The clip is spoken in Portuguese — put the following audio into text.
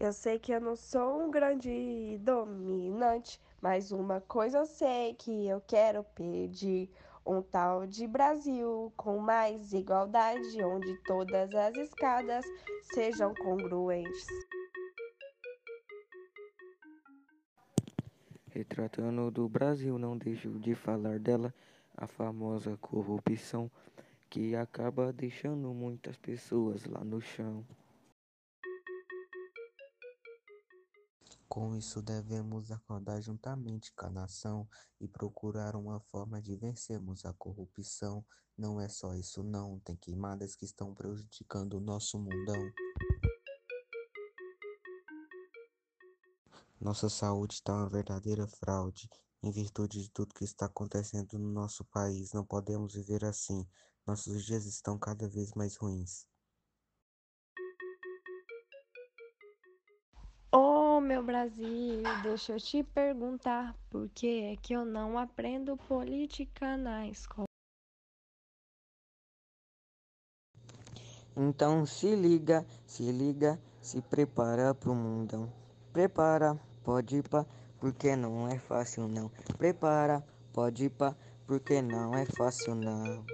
Eu sei que eu não sou um grande dominante, mas uma coisa eu sei que eu quero pedir um tal de Brasil com mais igualdade, onde todas as escadas sejam congruentes. Retratando do Brasil, não deixo de falar dela, a famosa corrupção que acaba deixando muitas pessoas lá no chão. Com isso, devemos acordar juntamente com a nação e procurar uma forma de vencermos a corrupção. Não é só isso, não. Tem queimadas que estão prejudicando o nosso mundão. Nossa saúde está uma verdadeira fraude. Em virtude de tudo que está acontecendo no nosso país, não podemos viver assim. Nossos dias estão cada vez mais ruins. Meu Brasil, deixa eu te perguntar por que é que eu não aprendo política na escola? Então se liga, se liga, se prepara pro mundão. Prepara, pode ir pra, porque não é fácil não. Prepara, pode ir pra, porque não é fácil não.